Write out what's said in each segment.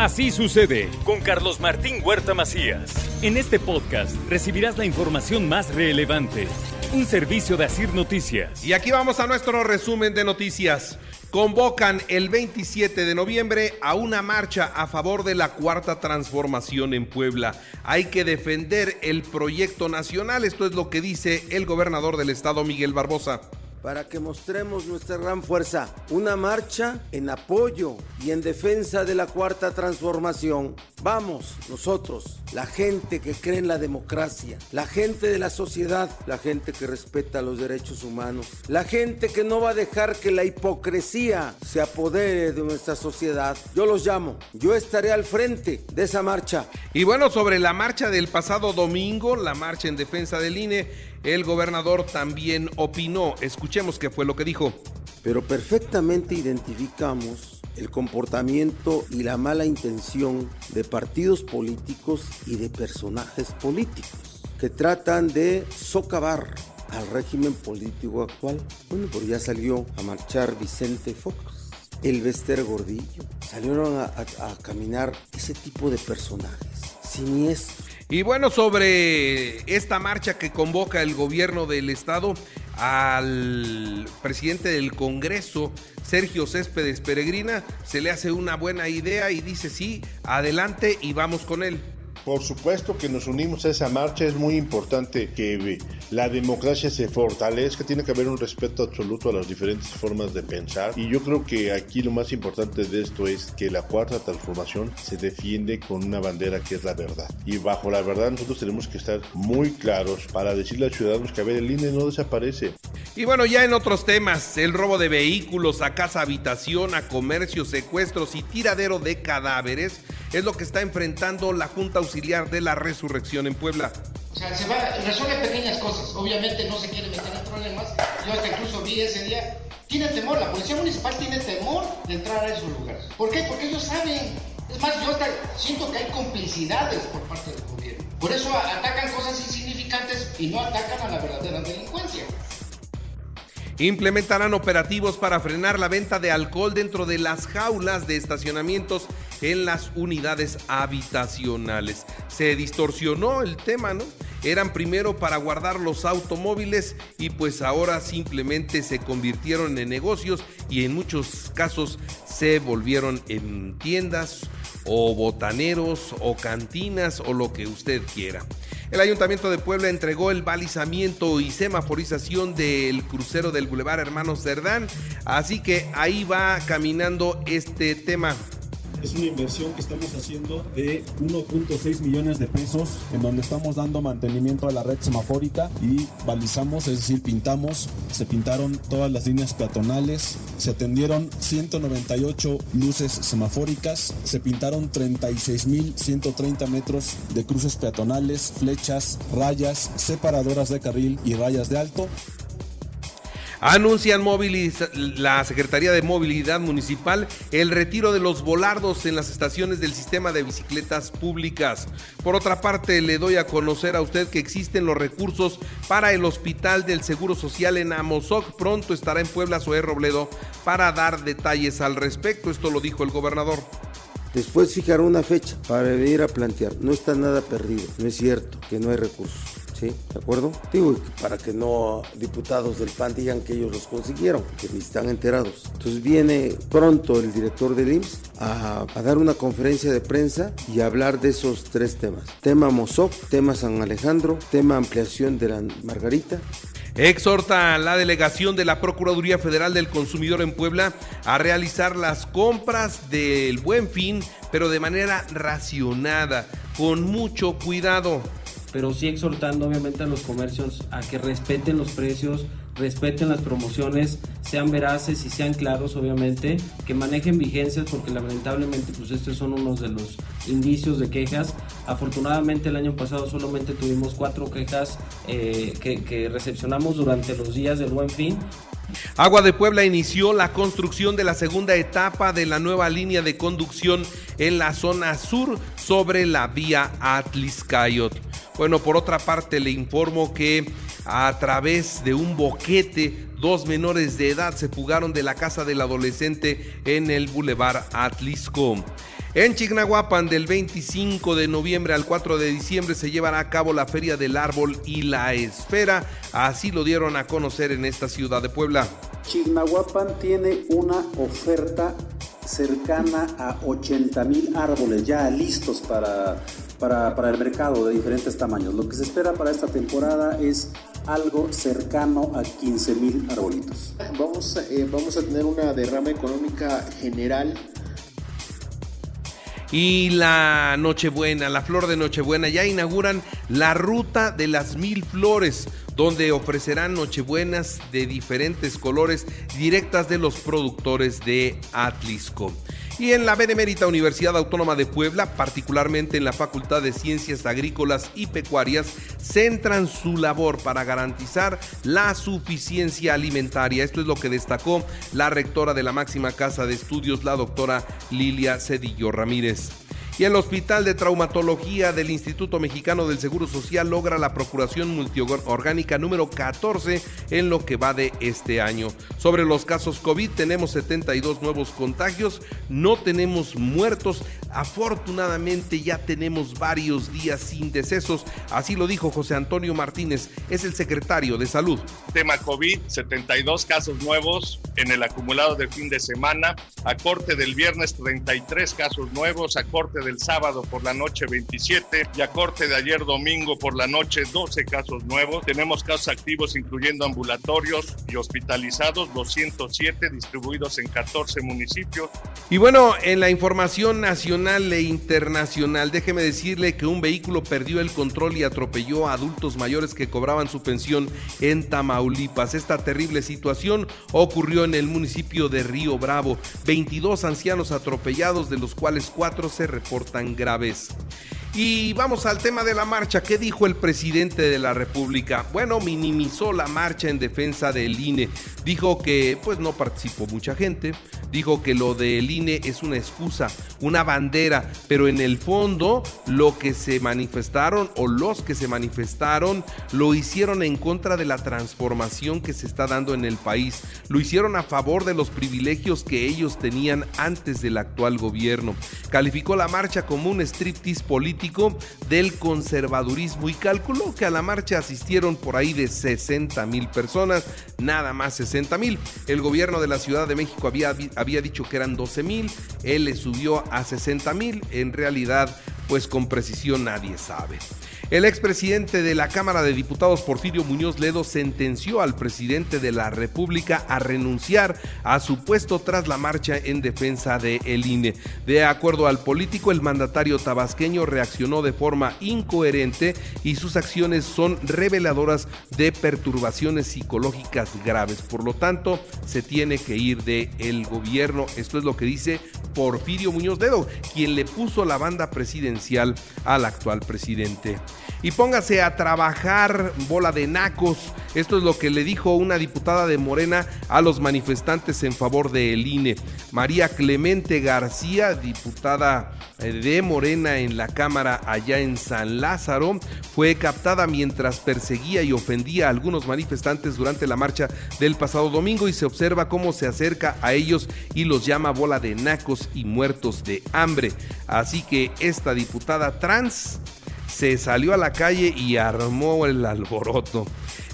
Así sucede con Carlos Martín Huerta Macías. En este podcast recibirás la información más relevante. Un servicio de Asir Noticias. Y aquí vamos a nuestro resumen de noticias. Convocan el 27 de noviembre a una marcha a favor de la cuarta transformación en Puebla. Hay que defender el proyecto nacional, esto es lo que dice el gobernador del estado Miguel Barbosa para que mostremos nuestra gran fuerza. Una marcha en apoyo y en defensa de la cuarta transformación. Vamos, nosotros, la gente que cree en la democracia, la gente de la sociedad, la gente que respeta los derechos humanos, la gente que no va a dejar que la hipocresía se apodere de nuestra sociedad. Yo los llamo, yo estaré al frente de esa marcha. Y bueno, sobre la marcha del pasado domingo, la marcha en defensa del INE, el gobernador también opinó. Escuchemos qué fue lo que dijo. Pero perfectamente identificamos el comportamiento y la mala intención de partidos políticos y de personajes políticos que tratan de socavar al régimen político actual. Bueno, pues ya salió a marchar Vicente Fox, el Bester Gordillo. Salieron a, a caminar ese tipo de personajes siniestros y bueno, sobre esta marcha que convoca el gobierno del estado al presidente del Congreso, Sergio Céspedes Peregrina, se le hace una buena idea y dice sí, adelante y vamos con él. Por supuesto que nos unimos a esa marcha, es muy importante que la democracia se fortalezca, tiene que haber un respeto absoluto a las diferentes formas de pensar. Y yo creo que aquí lo más importante de esto es que la cuarta transformación se defiende con una bandera que es la verdad. Y bajo la verdad nosotros tenemos que estar muy claros para decirle a los ciudadanos que a el INE no desaparece. Y bueno, ya en otros temas, el robo de vehículos a casa habitación, a comercio, secuestros y tiradero de cadáveres es lo que está enfrentando la Junta Auxiliar de la Resurrección en Puebla. O sea, se va, resuelve pequeñas cosas. Obviamente no se quiere meter en problemas. Yo hasta incluso vi ese día. Tiene temor, la policía municipal tiene temor de entrar a esos lugares. ¿Por qué? Porque ellos saben. Es más, yo hasta siento que hay complicidades por parte del gobierno. Por eso atacan cosas insignificantes y no atacan a la verdadera delincuencia. Implementarán operativos para frenar la venta de alcohol dentro de las jaulas de estacionamientos en las unidades habitacionales. Se distorsionó el tema, ¿no? Eran primero para guardar los automóviles y pues ahora simplemente se convirtieron en negocios y en muchos casos se volvieron en tiendas o botaneros o cantinas o lo que usted quiera. El Ayuntamiento de Puebla entregó el balizamiento y semaforización del crucero del Boulevard Hermanos Cerdán, así que ahí va caminando este tema es una inversión que estamos haciendo de 1.6 millones de pesos en donde estamos dando mantenimiento a la red semafórica y balizamos, es decir, pintamos, se pintaron todas las líneas peatonales, se atendieron 198 luces semafóricas, se pintaron 36.130 metros de cruces peatonales, flechas, rayas, separadoras de carril y rayas de alto. Anuncian la Secretaría de Movilidad Municipal el retiro de los volardos en las estaciones del sistema de bicicletas públicas. Por otra parte, le doy a conocer a usted que existen los recursos para el Hospital del Seguro Social en Amozoc. Pronto estará en Puebla Zoé Robledo para dar detalles al respecto. Esto lo dijo el gobernador. Después fijar una fecha para venir a plantear. No está nada perdido. No es cierto que no hay recursos. ¿Sí? ¿De acuerdo? Digo, para que no diputados del PAN digan que ellos los consiguieron, que ni están enterados. Entonces viene pronto el director del IMSS a, a dar una conferencia de prensa y a hablar de esos tres temas. Tema Mozoc, tema San Alejandro, tema ampliación de la Margarita Exhorta a la delegación de la Procuraduría Federal del Consumidor en Puebla a realizar las compras del buen fin, pero de manera racionada, con mucho cuidado pero sí exhortando obviamente a los comercios a que respeten los precios respeten las promociones, sean veraces y sean claros, obviamente, que manejen vigencias, porque lamentablemente, pues estos son unos de los indicios de quejas. Afortunadamente, el año pasado solamente tuvimos cuatro quejas eh, que, recepcionamos durante los días del Buen Fin. Agua de Puebla inició la construcción de la segunda etapa de la nueva línea de conducción en la zona sur sobre la vía Atliscayot. Bueno, por otra parte le informo que a través de un boquete dos menores de edad se fugaron de la casa del adolescente en el Boulevard Atlisco. En Chignahuapan, del 25 de noviembre al 4 de diciembre, se llevará a cabo la Feria del Árbol y la Esfera. Así lo dieron a conocer en esta ciudad de Puebla. Chignahuapan tiene una oferta cercana a 80 mil árboles ya listos para, para, para, el mercado de diferentes tamaños. Lo que se espera para esta temporada es algo cercano a 15 mil arbolitos. Vamos, eh, vamos a tener una derrama económica general y la Nochebuena, la flor de Nochebuena, ya inauguran la ruta de las mil flores, donde ofrecerán Nochebuenas de diferentes colores directas de los productores de Atlisco. Y en la Benemérita Universidad Autónoma de Puebla, particularmente en la Facultad de Ciencias Agrícolas y Pecuarias, centran su labor para garantizar la suficiencia alimentaria. Esto es lo que destacó la rectora de la máxima casa de estudios, la doctora Lilia Cedillo Ramírez. Y el Hospital de Traumatología del Instituto Mexicano del Seguro Social logra la procuración multiorgánica número 14 en lo que va de este año. Sobre los casos COVID tenemos 72 nuevos contagios, no tenemos muertos, afortunadamente ya tenemos varios días sin decesos, así lo dijo José Antonio Martínez, es el secretario de Salud. Tema COVID, 72 casos nuevos en el acumulado de fin de semana, a corte del viernes 33 casos nuevos, a corte del sábado por la noche 27 y a corte de ayer domingo por la noche 12 casos nuevos. Tenemos casos activos incluyendo ambulatorios y hospitalizados 207 distribuidos en 14 municipios. Y bueno, en la información nacional e internacional, déjeme decirle que un vehículo perdió el control y atropelló a adultos mayores que cobraban su pensión en Tamaulipas. Esta terrible situación ocurrió en el municipio de Río Bravo. 22 ancianos atropellados, de los cuales 4 se reportan graves. Y vamos al tema de la marcha. ¿Qué dijo el presidente de la República? Bueno, minimizó la marcha en defensa del INE. Dijo que pues no participó mucha gente. Dijo que lo del INE es una excusa, una bandera, pero en el fondo lo que se manifestaron o los que se manifestaron lo hicieron en contra de la transformación que se está dando en el país. Lo hicieron a favor de los privilegios que ellos tenían antes del actual gobierno. Calificó la marcha como un striptease político del conservadurismo y calculó que a la marcha asistieron por ahí de 60 mil personas, nada más 60 mil. El gobierno de la Ciudad de México había, había dicho que eran 12 mil, él le subió a 60 mil, en realidad pues con precisión nadie sabe. El expresidente de la Cámara de Diputados, Porfirio Muñoz Ledo, sentenció al presidente de la República a renunciar a su puesto tras la marcha en defensa de el INE. De acuerdo al político, el mandatario tabasqueño reaccionó de forma incoherente y sus acciones son reveladoras de perturbaciones psicológicas graves. Por lo tanto, se tiene que ir de el gobierno. Esto es lo que dice Porfirio Muñoz Ledo, quien le puso la banda presidencial al actual presidente y póngase a trabajar bola de nacos. Esto es lo que le dijo una diputada de Morena a los manifestantes en favor del INE. María Clemente García, diputada de Morena en la Cámara allá en San Lázaro, fue captada mientras perseguía y ofendía a algunos manifestantes durante la marcha del pasado domingo y se observa cómo se acerca a ellos y los llama bola de nacos y muertos de hambre. Así que esta diputada trans se salió a la calle y armó el alboroto.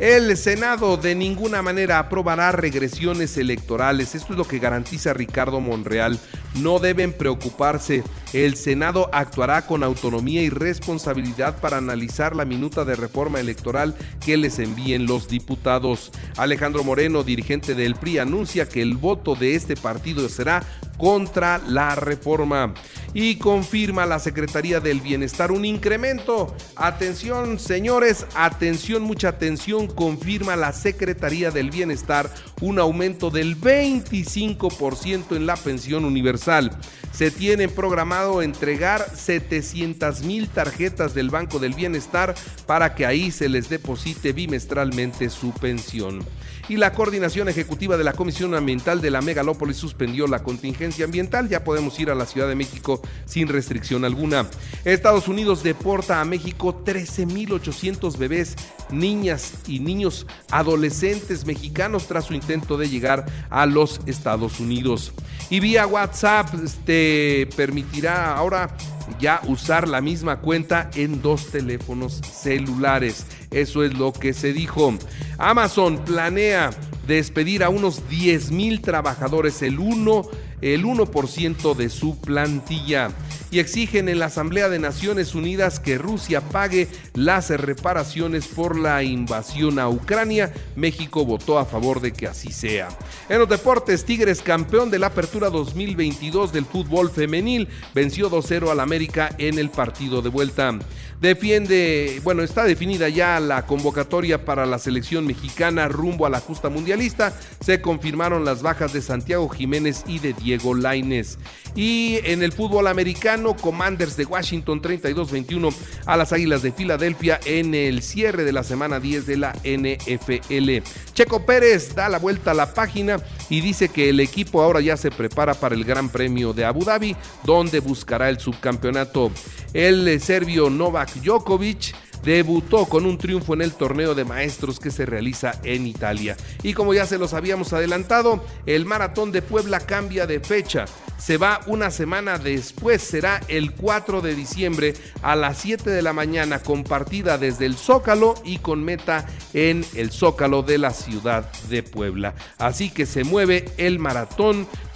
El Senado de ninguna manera aprobará regresiones electorales. Esto es lo que garantiza Ricardo Monreal. No deben preocuparse. El Senado actuará con autonomía y responsabilidad para analizar la minuta de reforma electoral que les envíen los diputados. Alejandro Moreno, dirigente del PRI, anuncia que el voto de este partido será contra la reforma. Y confirma la Secretaría del Bienestar un incremento. Atención, señores, atención, mucha atención, confirma la Secretaría del Bienestar un aumento del 25% en la pensión universal. Se tiene programado entregar 700 mil tarjetas del Banco del Bienestar para que ahí se les deposite bimestralmente su pensión y la coordinación ejecutiva de la Comisión Ambiental de la Megalópolis suspendió la contingencia ambiental. Ya podemos ir a la Ciudad de México sin restricción alguna. Estados Unidos deporta a México 13.800 bebés, niñas y niños adolescentes mexicanos tras su intento de llegar a los Estados Unidos. Y vía WhatsApp te permitirá ahora ya usar la misma cuenta en dos teléfonos celulares. Eso es lo que se dijo. Amazon planea despedir a unos 10 mil trabajadores, el 1, el 1% de su plantilla y exigen en la Asamblea de Naciones Unidas que Rusia pague las reparaciones por la invasión a Ucrania. México votó a favor de que así sea. En los deportes, Tigres, campeón de la Apertura 2022 del fútbol femenil, venció 2-0 al América en el partido de vuelta. Defiende, bueno, está definida ya la convocatoria para la selección mexicana rumbo a la justa mundialista. Se confirmaron las bajas de Santiago Jiménez y de Diego Laines. Y en el fútbol americano, Commanders de Washington 32-21 a las Águilas de Filadelfia en el cierre de la semana 10 de la NFL. Checo Pérez da la vuelta a la página y dice que el equipo ahora ya se prepara para el Gran Premio de Abu Dhabi, donde buscará el subcampeonato. El serbio Novak Djokovic debutó con un triunfo en el torneo de maestros que se realiza en Italia. Y como ya se los habíamos adelantado, el maratón de Puebla cambia de fecha. Se va una semana después, será el 4 de diciembre a las 7 de la mañana, compartida desde el Zócalo y con meta en el Zócalo de la ciudad de Puebla. Así que se mueve el maratón